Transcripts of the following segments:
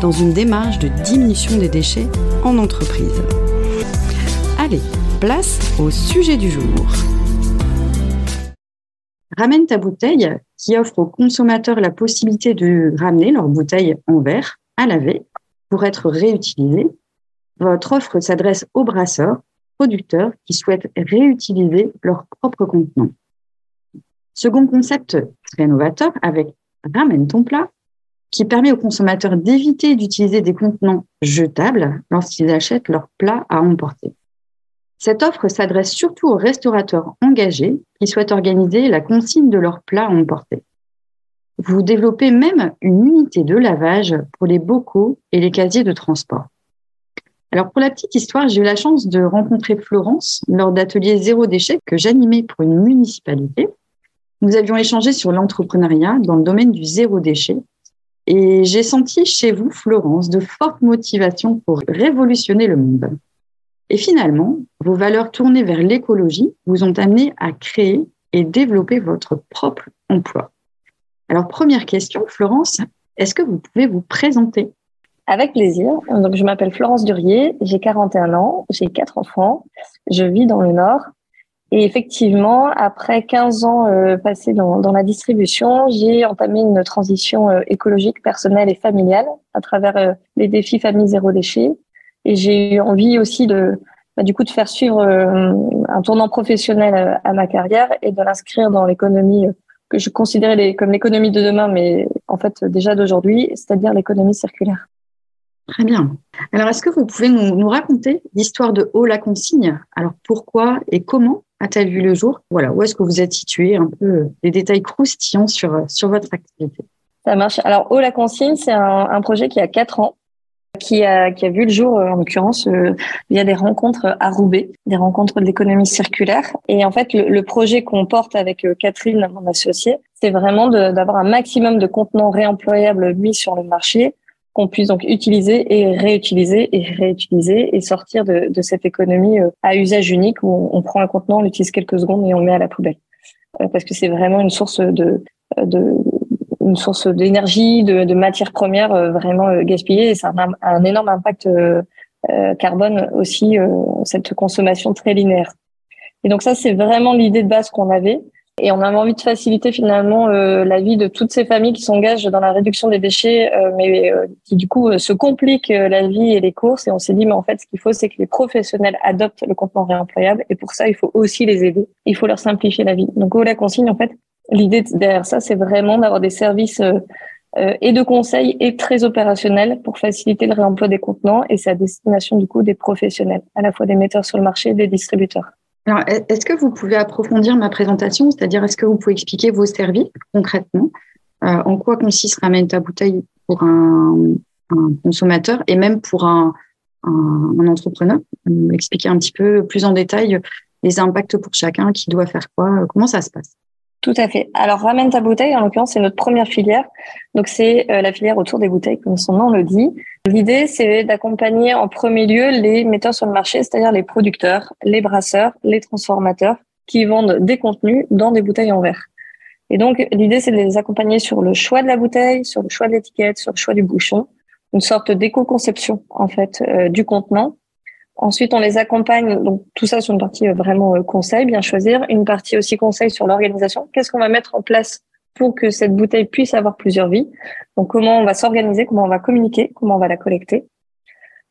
dans une démarche de diminution des déchets en entreprise. Allez, place au sujet du jour. Ramène ta bouteille qui offre aux consommateurs la possibilité de ramener leur bouteille en verre à laver pour être réutilisée. Votre offre s'adresse aux brasseurs producteurs qui souhaitent réutiliser leurs propres contenants. Second concept très novateur avec Ramène ton plat, qui permet aux consommateurs d'éviter d'utiliser des contenants jetables lorsqu'ils achètent leur plat à emporter. Cette offre s'adresse surtout aux restaurateurs engagés qui souhaitent organiser la consigne de leurs plats à emporter. Vous développez même une unité de lavage pour les bocaux et les casiers de transport. Alors pour la petite histoire, j'ai eu la chance de rencontrer Florence lors d'ateliers zéro déchet que j'animais pour une municipalité. Nous avions échangé sur l'entrepreneuriat dans le domaine du zéro déchet et j'ai senti chez vous, Florence, de fortes motivations pour révolutionner le monde. Et finalement, vos valeurs tournées vers l'écologie vous ont amené à créer et développer votre propre emploi. Alors première question, Florence, est-ce que vous pouvez vous présenter? Avec plaisir. Je m'appelle Florence Durier, j'ai 41 ans, j'ai quatre enfants, je vis dans le Nord. Et effectivement, après 15 ans euh, passés dans, dans, la distribution, j'ai entamé une transition euh, écologique, personnelle et familiale à travers euh, les défis famille zéro déchet. Et j'ai eu envie aussi de, bah, du coup, de faire suivre un tournant professionnel à ma carrière et de l'inscrire dans l'économie que je considérais comme l'économie de demain, mais en fait déjà d'aujourd'hui, c'est-à-dire l'économie circulaire. Très bien. Alors, est-ce que vous pouvez nous, raconter l'histoire de Haut la Consigne Alors, pourquoi et comment? A-t-elle vu le jour? Voilà, où est-ce que vous êtes situé? Un peu des détails croustillants sur, sur votre activité. Ça marche. Alors, Haut la Consigne, c'est un, projet qui a quatre ans, qui a, qui a vu le jour, euh, en l'occurrence, euh, via des rencontres à Roubaix, des rencontres de l'économie circulaire. Et en fait, le, le projet qu'on porte avec euh, Catherine, mon associée, c'est vraiment d'avoir un maximum de contenants réemployables mis sur le marché qu'on puisse donc utiliser et réutiliser et réutiliser et sortir de, de cette économie euh, à usage unique où on prend un contenant, on l'utilise quelques secondes et on le met à la poubelle. Euh, parce que c'est vraiment une source de, de une source d'énergie, de, de matières premières euh, vraiment gaspillées et ça a un énorme impact carbone aussi, cette consommation très linéaire. Et donc ça, c'est vraiment l'idée de base qu'on avait. Et on a envie de faciliter finalement euh, la vie de toutes ces familles qui s'engagent dans la réduction des déchets, euh, mais euh, qui du coup se compliquent la vie et les courses. Et on s'est dit, mais en fait, ce qu'il faut, c'est que les professionnels adoptent le contenant réemployable. Et pour ça, il faut aussi les aider. Il faut leur simplifier la vie. Donc, au la consigne, en fait, l'idée derrière ça, c'est vraiment d'avoir des services et de conseils et très opérationnels pour faciliter le réemploi des contenants. Et c'est à destination du coup des professionnels, à la fois des metteurs sur le marché et des distributeurs. Alors, est-ce que vous pouvez approfondir ma présentation? C'est-à-dire, est-ce que vous pouvez expliquer vos services concrètement? Euh, En quoi consiste Ramène ta bouteille pour un, consommateur et même pour un, un, entrepreneur? Expliquer un petit peu plus en détail les impacts pour chacun, qui doit faire quoi, comment ça se passe? Tout à fait. Alors, ramène ta bouteille, en l'occurrence, c'est notre première filière. Donc, c'est euh, la filière autour des bouteilles, comme son nom le dit. L'idée, c'est d'accompagner en premier lieu les metteurs sur le marché, c'est-à-dire les producteurs, les brasseurs, les transformateurs, qui vendent des contenus dans des bouteilles en verre. Et donc, l'idée, c'est de les accompagner sur le choix de la bouteille, sur le choix de l'étiquette, sur le choix du bouchon, une sorte d'éco-conception, en fait, euh, du contenant, Ensuite, on les accompagne, donc tout ça sur une partie euh, vraiment euh, conseil, bien choisir. Une partie aussi conseil sur l'organisation. Qu'est-ce qu'on va mettre en place pour que cette bouteille puisse avoir plusieurs vies? Donc, comment on va s'organiser, comment on va communiquer, comment on va la collecter?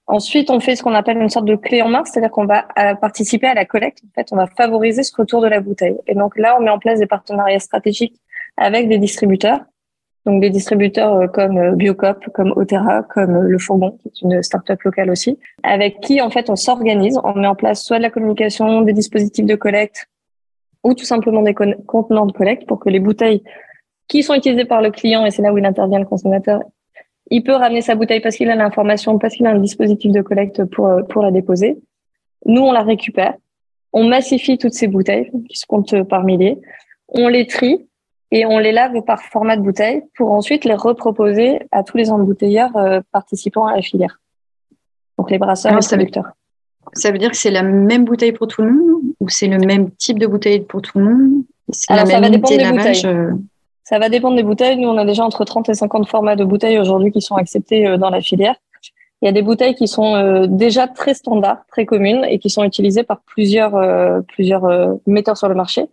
Ensuite, on fait ce qu'on appelle une sorte de clé en main, c'est-à-dire qu'on va euh, participer à la collecte. En fait, on va favoriser ce retour de la bouteille. Et donc là, on met en place des partenariats stratégiques avec des distributeurs donc des distributeurs euh, comme euh, Biocop, comme Otera, comme euh, Le Fourgon, qui est une start-up locale aussi, avec qui en fait on s'organise, on met en place soit de la communication, des dispositifs de collecte, ou tout simplement des contenants de collecte pour que les bouteilles qui sont utilisées par le client, et c'est là où il intervient le consommateur, Il peut ramener sa bouteille parce qu'il a l'information, parce qu'il a un dispositif de collecte pour, pour la déposer. Nous, on la récupère. On massifie toutes ces bouteilles qui se comptent par milliers. On les trie et on les lave par format de bouteille pour ensuite les reproposer à tous les embouteilleurs euh, participant à la filière. Donc les brasseurs Ah, et ça veut- producteurs. Ça veut dire que c'est la même bouteille pour tout le monde ou c'est le même type de bouteille pour tout le monde? La ça même va dépendre des lavage euh, Ça va dépendre des bouteilles. Nous, on a déjà entre 30 et 50 formats de bouteilles aujourd'hui qui sont acceptés euh, dans la filière. Il y a des bouteilles qui sont euh, déjà très standards, très communes et qui sont utilisées par plusieurs plusieurs metteurs sur le marché.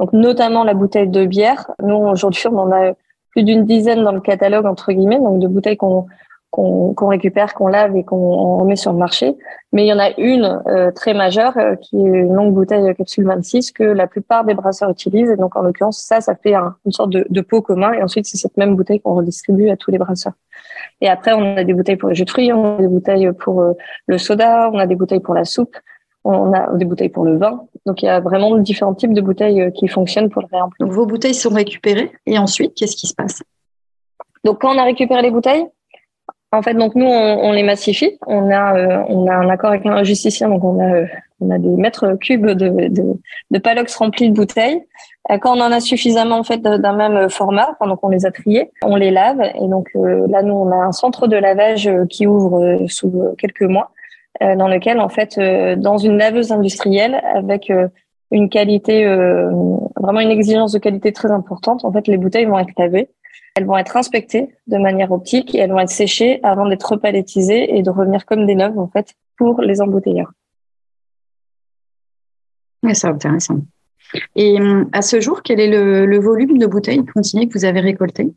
Donc notamment la bouteille de bière. Nous aujourd'hui, on en a plus d'une dizaine dans le catalogue entre guillemets, donc de bouteilles qu'on qu'on récupère, qu'on lave et qu'on remet sur le marché. Mais il y en a une euh, très majeure euh, qui est une longue bouteille capsule 26 que la plupart des brasseurs utilisent. Et donc en l'occurrence, ça, ça fait un- une sorte de, de pot commun. Et ensuite, c'est cette même bouteille qu'on redistribue à tous les brasseurs. Et après, on a des bouteilles pour les jus de fruits, on a des bouteilles pour euh, le soda, on a des bouteilles pour la soupe, on a des bouteilles pour le vin. Donc il y a vraiment différents types de bouteilles euh, qui fonctionnent pour le réemploi. Donc vos bouteilles sont récupérées et ensuite, qu'est-ce qui se passe? Donc quand on a récupéré les bouteilles, en fait, donc nous on, on les massifie. On a euh, on a un accord avec un justicien, donc on a euh, on a des mètres cubes de de, de palox remplis de bouteilles. Quand on en a suffisamment en fait d'un même format, donc on les a triés, on les lave et donc euh, là nous on a un centre de lavage qui ouvre sous quelques mois, dans lequel en fait euh, dans une laveuse industrielle avec euh, une qualité euh, vraiment une exigence de qualité très importante. En fait, les bouteilles vont être lavées elles vont être inspectées de manière optique et elles vont être séchées avant d'être repalettisées et de revenir comme des neuves en fait pour les embouteilleurs. Ouais, C'est intéressant. Et hum, à ce jour, quel est le, le volume de bouteilles continues que vous avez récoltées?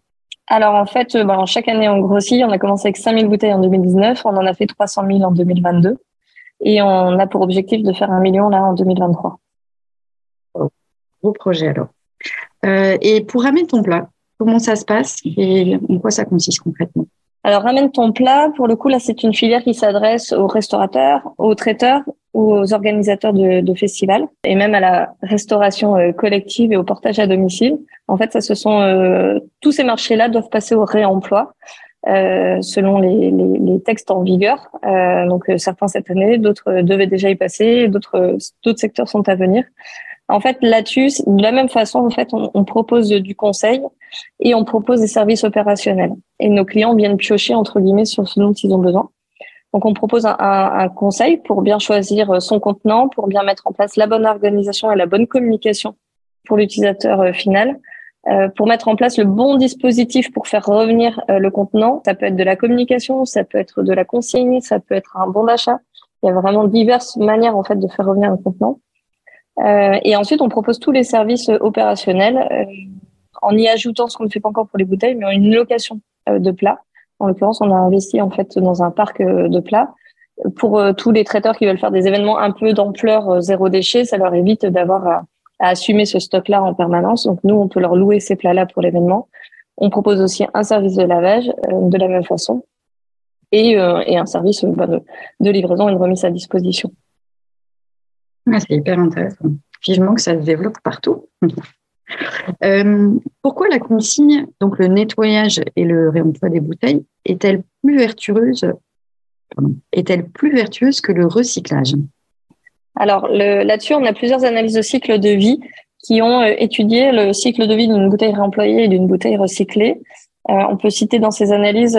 Alors en fait, euh, ben, chaque année on grossit. On a commencé avec 5000 bouteilles en 2019, on en a fait 300 000 en 2022 et on a pour objectif de faire un million là en 2023. Gros projet alors. Euh, et pour ramener ton plat, comment ça se passe et en quoi ça consiste concrètement? Alors ramène ton plat. Pour le coup là, c'est une filière qui s'adresse aux restaurateurs, aux traiteurs aux organisateurs de, de festivals et même à la restauration euh, collective et au portage à domicile. En fait, ça ce sont euh, tous ces marchés-là doivent passer au réemploi. euh, selon les, les, les textes en vigueur, Euh, donc euh, certains cette année, d'autres euh, devaient déjà y passer, d'autres d'autres secteurs sont à venir. En fait, là-dessus, de la même façon, en fait, on, on propose du conseil et on propose des services opérationnels. Et nos clients viennent piocher entre guillemets sur ce dont ils ont besoin. Donc, on propose un, conseil pour bien choisir son contenant, pour bien mettre en place la bonne organisation et la bonne communication pour l'utilisateur euh, final, euh, pour mettre en place le bon dispositif pour faire revenir euh, le contenant. Ça peut être de la communication, ça peut être de la consigne, ça peut être un bon d'achat. Il y a vraiment diverses manières en fait de faire revenir un contenant. Euh, et ensuite, on propose tous les services euh, opérationnels euh, en y ajoutant ce qu'on ne fait pas encore pour les bouteilles, mais en une location euh, de plats. En l'occurrence, on a investi en fait dans un parc euh, de plats pour euh, tous les traiteurs qui veulent faire des événements un peu d'ampleur euh, zéro déchet. Ça leur évite d'avoir à, assumer ce stock-là en permanence. Donc nous, on peut leur louer ces plats-là pour l'événement. On propose aussi un service de lavage de la même façon et, un service bah, de, de livraison et de remise à disposition. Ah, C'est hyper intéressant. Vivement que ça se développe partout. Euh, pourquoi la consigne, donc le nettoyage et le réemploi des bouteilles, est-elle plus vertueuse, est-elle plus vertueuse que le recyclage? Alors là-dessus, on a plusieurs analyses de cycle de vie qui ont euh, étudié le cycle de vie d'une bouteille réemployée et d'une bouteille recyclée. Euh, on peut citer dans ces analyses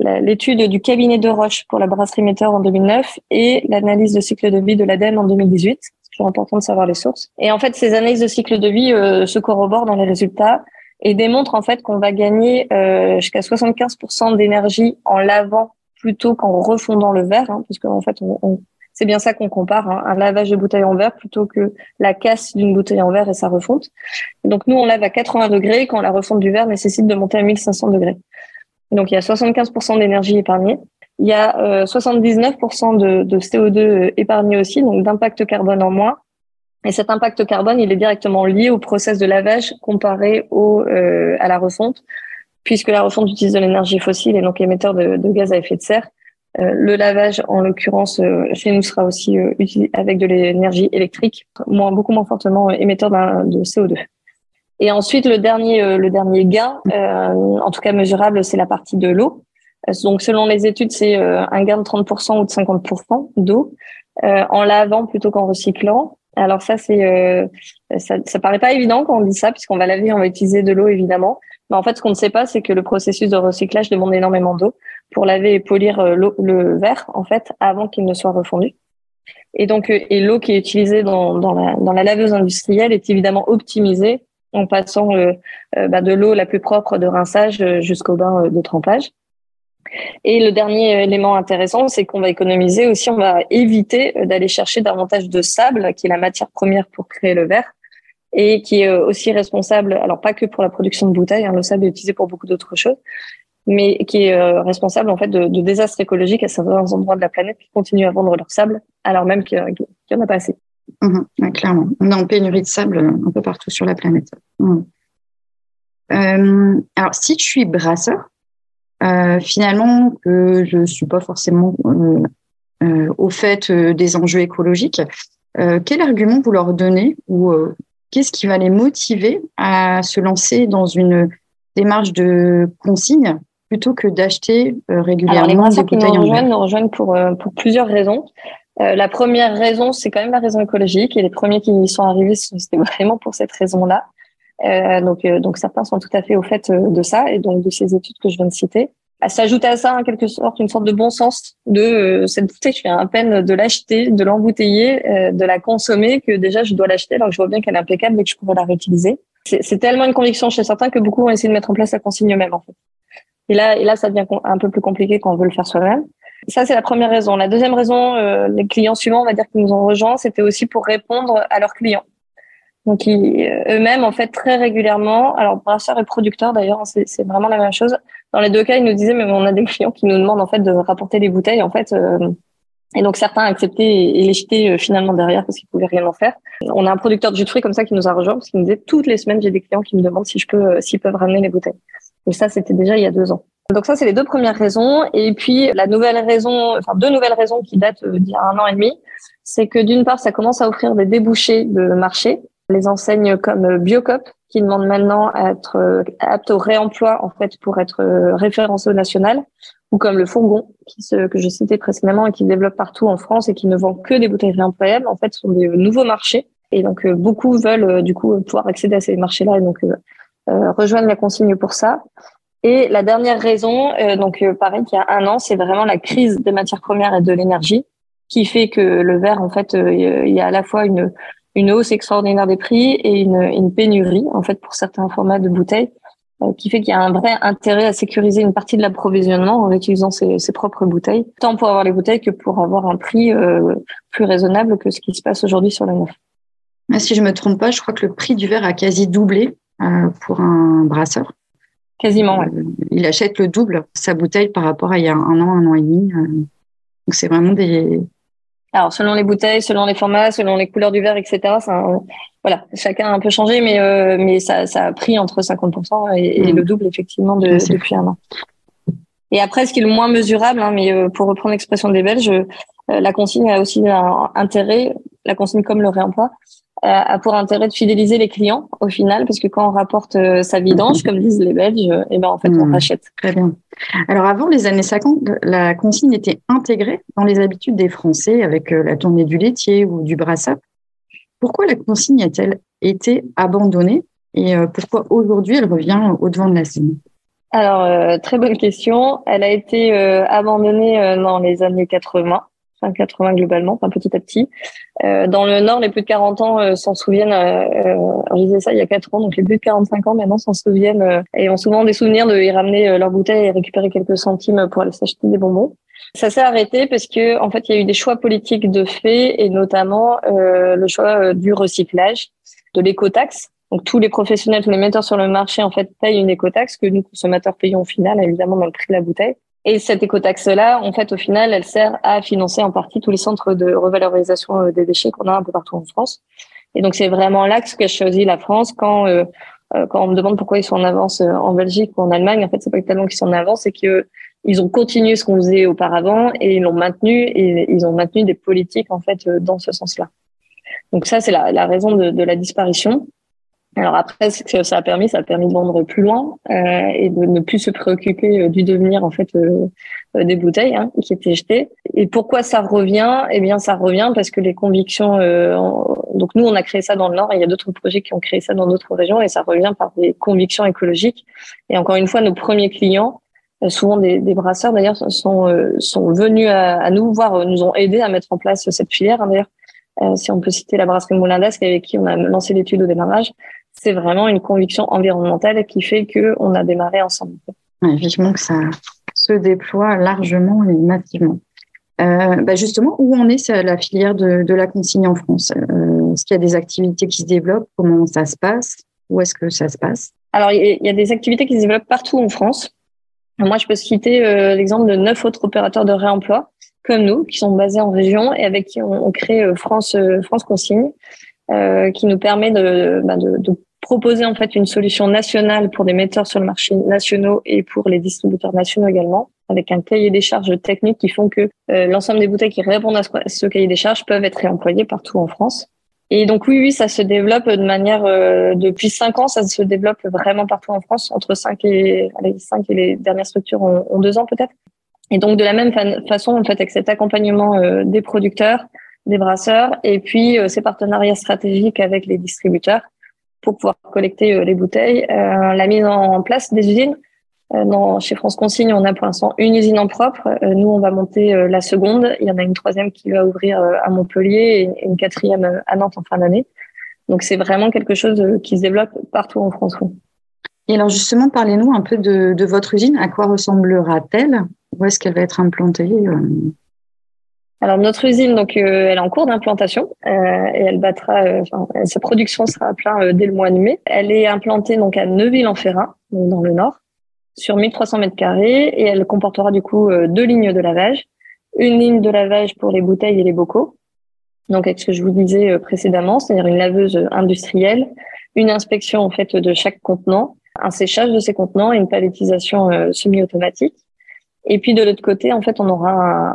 l'étude du cabinet de Roche pour la brasserie Metteur en 2009 et l'analyse de cycle de vie de l'ADEME en 2018. Toujours important de savoir les sources. Et en fait, ces analyses de cycle de vie euh, se corroborent dans les résultats et démontrent en fait qu'on va gagner euh, jusqu'à 75% d'énergie en lavant plutôt qu'en refondant le verre, hein, puisque en fait, on, on- c'est bien ça qu'on compare, hein, un lavage de bouteille en verre plutôt que la casse d'une bouteille en verre et sa refonte. Donc nous, on lave à 80 degrés quand la refonte du verre nécessite de monter à 1500 degrés. Donc il y a 75% d'énergie épargnée. Il y a euh, 79% de, de CO2 épargné aussi, donc d'impact carbone en moins. Et cet impact carbone, il est directement lié au process de lavage comparé au, euh, à la refonte, puisque la refonte utilise de l'énergie fossile et donc émetteur de, de gaz à effet de serre. Euh, le lavage, en l'occurrence, euh, chez nous sera aussi euh, utilisé avec de l'énergie électrique, moins, beaucoup moins fortement émetteur de CO2. Et ensuite, le dernier, le dernier gain, en tout cas mesurable, c'est la partie de l'eau. Donc, selon les études, c'est un gain de 30% ou de 50% d'eau en lavant plutôt qu'en recyclant. Alors ça, c'est ça, ça paraît pas évident quand on dit ça, puisqu'on va laver, on va utiliser de l'eau évidemment. Mais en fait, ce qu'on ne sait pas, c'est que le processus de recyclage demande énormément d'eau pour laver et polir euh, le verre, en fait, avant qu'il ne soit refondu. Et donc, euh, et l'eau qui est utilisée dans, dans, la, dans la laveuse industrielle est évidemment optimisée en passant euh, bah, de l'eau la plus propre de rinçage jusqu'au bain de trempage. Et le dernier élément intéressant, c'est qu'on va économiser aussi, on va éviter d'aller chercher davantage de sable, qui est la matière première pour créer le verre, et qui est aussi responsable, alors pas que pour la production de bouteilles, hein, le sable est utilisé pour beaucoup d'autres choses, mais qui est euh, responsable en fait de, désastres écologiques à certains endroits de la planète qui continuent à vendre leur sable alors même qu'il n'y en a pas assez. Mmh, clairement, on est en pénurie de sable un peu partout sur la planète. Euh, alors, si je suis brasseur, euh, finalement, que je suis pas forcément euh, euh au fait des enjeux écologiques, quel argument vous leur donnez ou qu'est-ce qui va les motiver à se lancer dans une démarche de consigne plutôt que d'acheter régulièrement Alors, les brasseurs qui nous rejoignent nous rejoignent pour, pour plusieurs raisons. Euh, la première raison, c'est quand même la raison écologique. Et les premiers qui y sont arrivés, c'était vraiment pour cette raison-là. Euh, donc, donc certains sont tout à fait au fait de ça et donc de ces études que je viens de citer. S'ajoute à ça, en quelque sorte, une sorte de bon sens de cette bouteille. Je suis à peine de l'acheter, de l'embouteiller, de la consommer que déjà je dois l'acheter alors que je vois bien qu'elle est impeccable et que je pourrais la réutiliser. C'est tellement une conviction chez certains que beaucoup vont essayer de mettre en place la consigne eux-mêmes en fait. Et là, et là, ça devient un peu plus compliqué quand on veut le faire soi-même. Ça, c'est la première raison. La deuxième raison, euh, les clients suivants, on va dire, qui nous ont rejoints, c'était aussi pour répondre à leurs clients. Donc, euh, eux-mêmes, en fait, très régulièrement, alors brasseurs et producteurs d'ailleurs, c'est vraiment la même chose. Dans les deux cas, ils nous disaient, mais on a des clients qui nous demandent en fait de rapporter des bouteilles, en fait. Euh, et donc certains acceptaient et les jetaient finalement derrière parce qu'ils pouvaient rien en faire. On a un producteur de jus de fruits comme ça qui nous a rejoint parce qu'il nous disait toutes les semaines j'ai des clients qui me demandent si je peux s'ils peuvent ramener les bouteilles. Et ça, c'était déjà il y a deux ans. Donc ça, c'est les deux premières raisons. Et puis la nouvelle raison, enfin deux nouvelles raisons qui datent d'il y a un an et demi, c'est que d'une part, ça commence à offrir des débouchés de marché. Les enseignes comme Biocop, qui demandent maintenant à être euh, aptes au réemploi en fait pour être euh, référencé au national, ou comme le Fourgon, qui se, que je citais précédemment et qui développe partout en France et qui ne vend que des bouteilles réemployables. En fait, sont des nouveaux marchés. Et donc beaucoup veulent du coup pouvoir accéder à ces marchés-là et donc euh, rejoindre la consigne pour ça. Et la dernière raison, euh, donc euh, pareil qu'il y a un an, c'est vraiment la crise des matières premières et de l'énergie qui fait que le verre, en fait, il y a à la fois une, une hausse extraordinaire des prix et une, une pénurie, en fait, pour certains formats de bouteilles, qui fait qu'il y a un vrai intérêt à sécuriser une partie de l'approvisionnement en utilisant ses, ses, propres bouteilles, tant pour avoir les bouteilles que pour avoir un prix plus raisonnable que ce qui se passe aujourd'hui sur le neuf. Si je me trompe pas, je crois que le prix du verre a quasi doublé euh, pour un brasseur. Quasiment, ouais. Euh, il achète le double sa bouteille par rapport à il y a un an, un an et demi. Euh. Donc c'est vraiment des. Alors selon les bouteilles, selon les formats, selon les couleurs du verre, etc. Ça, voilà, chacun a un peu changé, mais mais ça, ça a pris entre 50% et, le double effectivement de, depuis un an. Et après, ce qui est le moins mesurable, hein, mais pour reprendre l'expression des Belges, la consigne a aussi un intérêt, la consigne comme le réemploi, a pour intérêt de fidéliser les clients au final, parce que quand on rapporte euh, sa vidange, comme disent les Belges, et eh ben en fait on hmm. rachète. Très bien. Alors avant les années 50, la consigne était intégrée dans les habitudes des Français avec euh, la tournée du laitier ou du brasseur. Pourquoi la consigne a-t-elle été abandonnée et euh, pourquoi aujourd'hui elle revient au devant de la scène? Alors très bonne question. Elle a été abandonnée dans les années 80 enfin 80 globalement, enfin petit à petit. Euh, dans le Nord, les plus de 40 ans euh, s'en souviennent. Euh, euh, je disais ça il y a 4 ans, donc les plus de 45 ans maintenant s'en souviennent euh, et ont souvent des souvenirs de y ramener leur bouteille et récupérer quelques centimes pour aller s'acheter des bonbons. Ça s'est arrêté parce que en fait, il y a eu des choix politiques de fait et notamment le choix du recyclage, de l'écotaxe. Donc tous les professionnels, tous les metteurs sur le marché en fait payent une écotaxe que nous consommateurs payons au final, évidemment dans le prix de la bouteille. Et cette écotaxe-là, en fait, au final, elle sert à financer en partie tous les centres de revalorisation euh, des déchets qu'on a un peu partout en France. Et donc, c'est vraiment l'axe qu'a choisi la France quand euh, euh, quand on me demande pourquoi ils sont en avance en Belgique ou en Allemagne. En fait, c'est pas tellement qu'ils sont en avance, c'est que ils ont continué ce qu'on faisait auparavant et ils l'ont maintenu et ils ont maintenu des politiques en fait dans ce sens-là. Donc ça, c'est la, la raison de, de, la disparition. Alors après, ce que ça a permis, ça a permis de vendre plus loin euh, et de ne plus se préoccuper euh, du devenir en fait euh, euh, des bouteilles hein, qui étaient jetées. Et pourquoi ça revient? Eh bien, ça revient parce que les convictions. Euh, donc nous, on a créé ça dans le Nord. Et il y a d'autres projets qui ont créé ça dans d'autres régions et ça revient par des convictions écologiques. Et encore une fois, nos premiers clients, souvent des, brasseurs d'ailleurs, sont sont venus à, nous voir, nous ont aidés à mettre en place cette filière. Hein, d'ailleurs, si on peut citer la brasserie Moulin avec qui on a lancé l'étude au démarrage c'est vraiment une conviction environnementale qui fait que on a démarré ensemble. Ouais, vivement que ça se déploie largement et massivement. Euh, bah justement, où en est la filière de, de la consigne en France? Euh, Est-ce qu'il y a des activités qui se développent? Comment ça se passe? Où est-ce que ça se passe? Alors, il y a des activités qui se développent partout en France. Moi, je peux citer euh, l'exemple de neuf autres opérateurs de réemploi comme nous, qui sont basés en région et avec qui on, on crée euh, France euh, France Consigne, qui nous permet de, bah de, de proposer en fait une solution nationale pour des metteurs sur le marché nationaux et pour les distributeurs nationaux également, avec un cahier des charges techniques qui font que euh, l'ensemble des bouteilles qui répondent à ce, cahier des charges peuvent être réemployées partout en France. Et donc oui, oui, ça se développe de manière euh, depuis cinq ans, ça se développe vraiment partout en France, entre cinq et allez, cinq et les dernières structures ont, deux ans peut-être. Et donc de la même façon, en fait, avec cet accompagnement euh, des producteurs, des brasseurs, et puis ces partenariats stratégiques avec les distributeurs, pour pouvoir collecter euh, les bouteilles. Euh, la mise en place des usines. Euh, chez France Consigne, on a pour l'instant une usine en propre. nous, on va monter la seconde. Il y en a une troisième qui va ouvrir à Montpellier et une quatrième à Nantes en fin d'année. Donc, c'est vraiment quelque chose qui se développe partout en France. Et alors, justement, parlez-nous un peu de votre usine. À quoi ressemblera-t-elle? Où est-ce qu'elle va être implantée alors notre usine, donc, euh, elle est en cours d'implantation euh, et elle battra, euh, enfin, sa production sera à plein dès le mois de mai. Elle est implantée donc à Neuville-en-Ferrat, dans le nord, sur 1300 mètres carrés et elle comportera du coup deux lignes de lavage, une ligne de lavage pour les bouteilles et les bocaux. Donc avec ce que je vous disais précédemment, c'est-à-dire une laveuse industrielle, une inspection en fait de chaque contenant, un séchage de ces contenants et une palettisation semi-automatique. Et puis de l'autre côté, en fait, on aura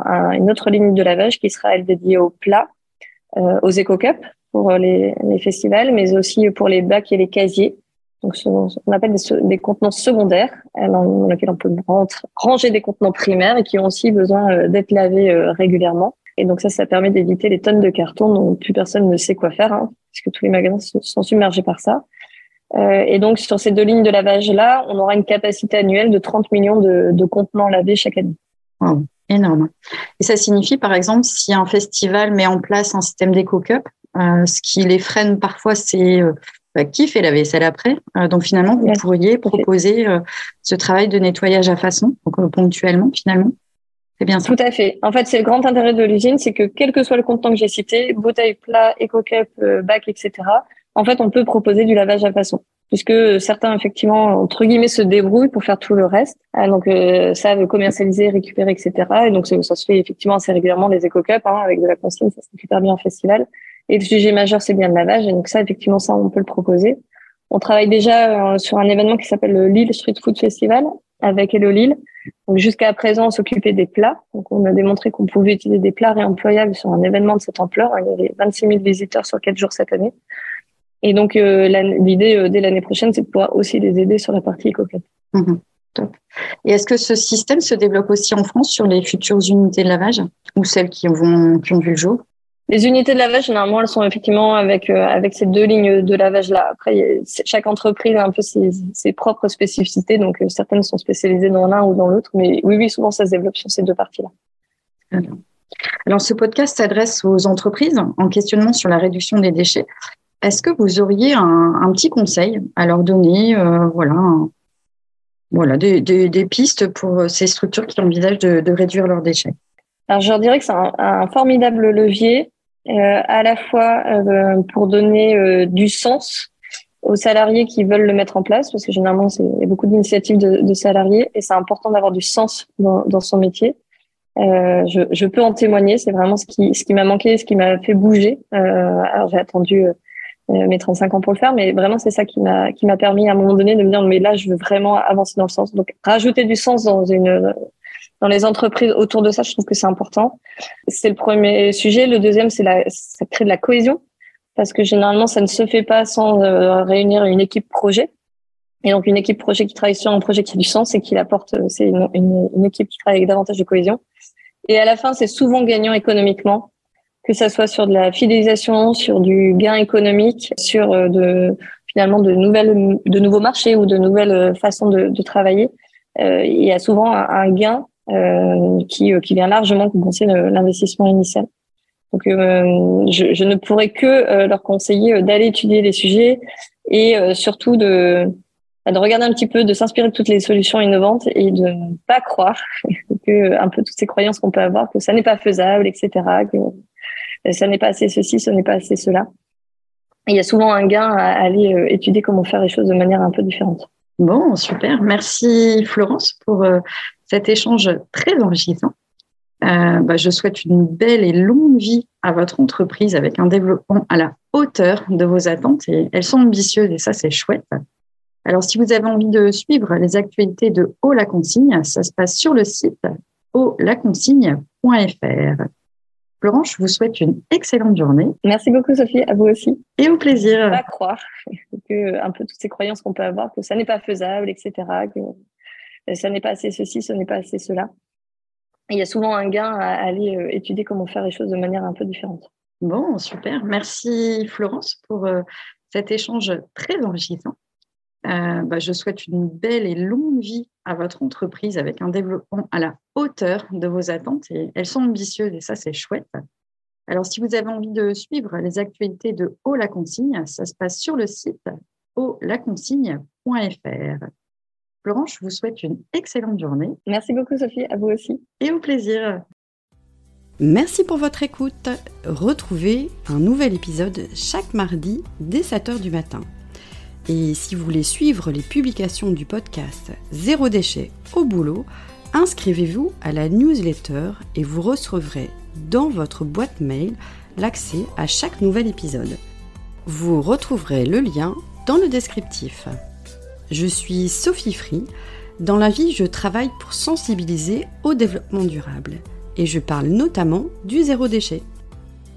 un, une autre ligne de lavage qui sera elle dédiée aux plats, euh, aux éco-cups pour les, les, festivals, mais aussi pour les bacs et les casiers. Donc, ce, on appelle des, contenants secondaires euh, dans, lesquels on peut ranger des contenants primaires et qui ont aussi besoin euh, d'être lavés euh, régulièrement. Et donc ça, ça permet d'éviter les tonnes de carton dont plus personne ne sait quoi faire, hein, puisque tous les magasins sont submergés par ça. Euh, et donc, sur ces deux lignes de lavage-là, on aura une capacité annuelle de 30 millions de, de contenants lavés chaque année. Wow, énorme. Et ça signifie, par exemple, si un festival met en place un système d'éco-cup, euh, ce qui les freine parfois, c'est euh, bah, qui fait la vaisselle après? Euh, donc, finalement, vous pourriez proposer ce travail de nettoyage à façon, donc, ponctuellement, finalement? C'est bien ça? Tout à fait. En fait, c'est le grand intérêt de l'usine, c'est que quel que soit le contenant que j'ai cité, bouteille, plat, éco-cup, bac, etc., en fait, on peut proposer du lavage à façon puisque certains effectivement entre guillemets se débrouillent pour faire tout le reste, ah, donc euh, savent commercialiser, récupérer, etc. Et donc ça se fait effectivement assez régulièrement les éco cups hein, avec de la consigne, ça se fait bien en festival. Et le sujet majeur c'est bien le lavage, et donc ça effectivement ça on peut le proposer. On travaille déjà euh, sur un événement qui s'appelle le Lille Street Food Festival avec Hello Lille. Donc jusqu'à présent on s'occupait des plats, donc on a démontré qu'on pouvait utiliser des plats réemployables sur un événement de cette ampleur. Il y avait 26 000 visiteurs sur quatre jours cette année. Et donc, euh, l'idée euh, dès l'année prochaine, c'est de pouvoir aussi les aider sur la partie éco mmh, top. Et est-ce que ce système se développe aussi en France sur les futures unités de lavage ou celles qui, vont, qui ont vu le jour? Les unités de lavage, généralement, elles sont effectivement avec euh, avec ces deux lignes de lavage là. Après, chaque entreprise a un peu ses, ses propres spécificités, donc certaines sont spécialisées dans l'un ou dans l'autre, mais oui, oui, souvent ça se développe sur ces deux parties-là. Alors, ce podcast s'adresse aux entreprises en questionnement sur la réduction des déchets. Est-ce que vous auriez un, petit conseil à leur donner euh, voilà, voilà des, pistes pour ces structures qui envisagent de, réduire leurs déchets? Alors, je leur dirais que c'est un, formidable levier euh, à la fois euh, pour donner du sens aux salariés qui veulent le mettre en place, parce que généralement, il y a beaucoup d'initiatives de, salariés et c'est important d'avoir du sens dans, son métier. je, peux en témoigner, c'est vraiment ce qui, ce qui m'a manqué, ce qui m'a fait bouger. alors j'ai attendu euh, mes 35 ans pour le faire, mais vraiment c'est ça qui m'a qui m'a permis à un moment donné de me dire mais là je veux vraiment avancer dans le sens. Donc rajouter du sens dans une dans les entreprises autour de ça, je trouve que c'est important. C'est le premier sujet. Le deuxième, c'est la ça crée de la cohésion parce que généralement, ça ne se fait pas sans réunir une équipe projet. Et donc, une équipe projet qui travaille sur un projet qui a du sens et qui apporte, c'est une, une, équipe qui travaille avec davantage de cohésion. Et à la fin, c'est souvent gagnant économiquement, que ça soit sur de la fidélisation, sur du gain économique, sur de, finalement de nouvelles, de nouveaux marchés ou de nouvelles façons de, de travailler. Euh, il y a souvent un, gain euh, qui, euh, qui vient largement compenser l'investissement initial. Donc, je, je, ne pourrais que leur conseiller d'aller étudier les sujets et surtout de, bah, de regarder un petit peu, de s'inspirer de toutes les solutions innovantes et de ne pas croire que un peu toutes ces croyances qu'on peut avoir, que ça n'est pas faisable, etc., que ça n'est pas assez ceci, ce n'est pas assez cela. il y a souvent un gain à aller étudier comment faire les choses de manière un peu différente. Bon, super. Merci Florence pour euh, cet échange très enrichissant. Euh, bah, je souhaite une belle et longue vie à votre entreprise avec un développement à la hauteur de vos attentes et elles sont ambitieuses et ça c'est chouette. Alors si vous avez envie de suivre les actualités de Haut la consigne, ça se passe sur le site hautlaconsigne.fr. Florence, je vous souhaite une excellente journée. Merci beaucoup, Sophie. À vous aussi. Et au plaisir. Pas croire que un peu toutes ces croyances qu'on peut avoir, que ça n'est pas faisable, etc., que ça n'est pas assez ceci, ce n'est pas assez cela. il y a souvent un gain à aller euh, étudier comment faire les choses de manière un peu différente. Bon, super. Merci, Florence, pour euh, cet échange très enrichissant. Euh, bah, je souhaite une belle et longue vie à votre entreprise avec un développement à la hauteur de vos attentes et elles sont ambitieuses et ça c'est chouette. Alors si vous avez envie de suivre les actualités de Haut la consigne, ça se passe sur le site hautlaconsigne.fr. Florence, je vous souhaite une excellente journée. Merci beaucoup Sophie, à vous aussi. Et au plaisir. Merci pour votre écoute. Retrouvez un nouvel épisode chaque mardi dès 7h du matin. Et si vous voulez suivre les publications du podcast Zéro déchet au boulot, inscrivez-vous à la newsletter et vous recevrez dans votre boîte mail l'accès à chaque nouvel épisode. Vous retrouverez le lien dans le descriptif. Je suis Sophie Free. Dans la vie, je travaille pour sensibiliser au développement durable et je parle notamment du zéro déchet.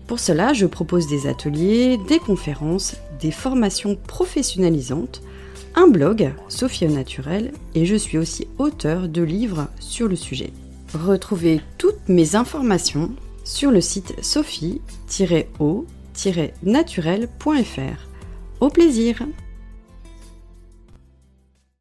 Pour cela, je propose des ateliers, des conférences, des formations professionnalisantes, un blog, Sophie au Naturel, et je suis aussi auteur de livres sur le sujet. Retrouvez toutes mes informations sur le site sophie-o-naturel.fr. Au plaisir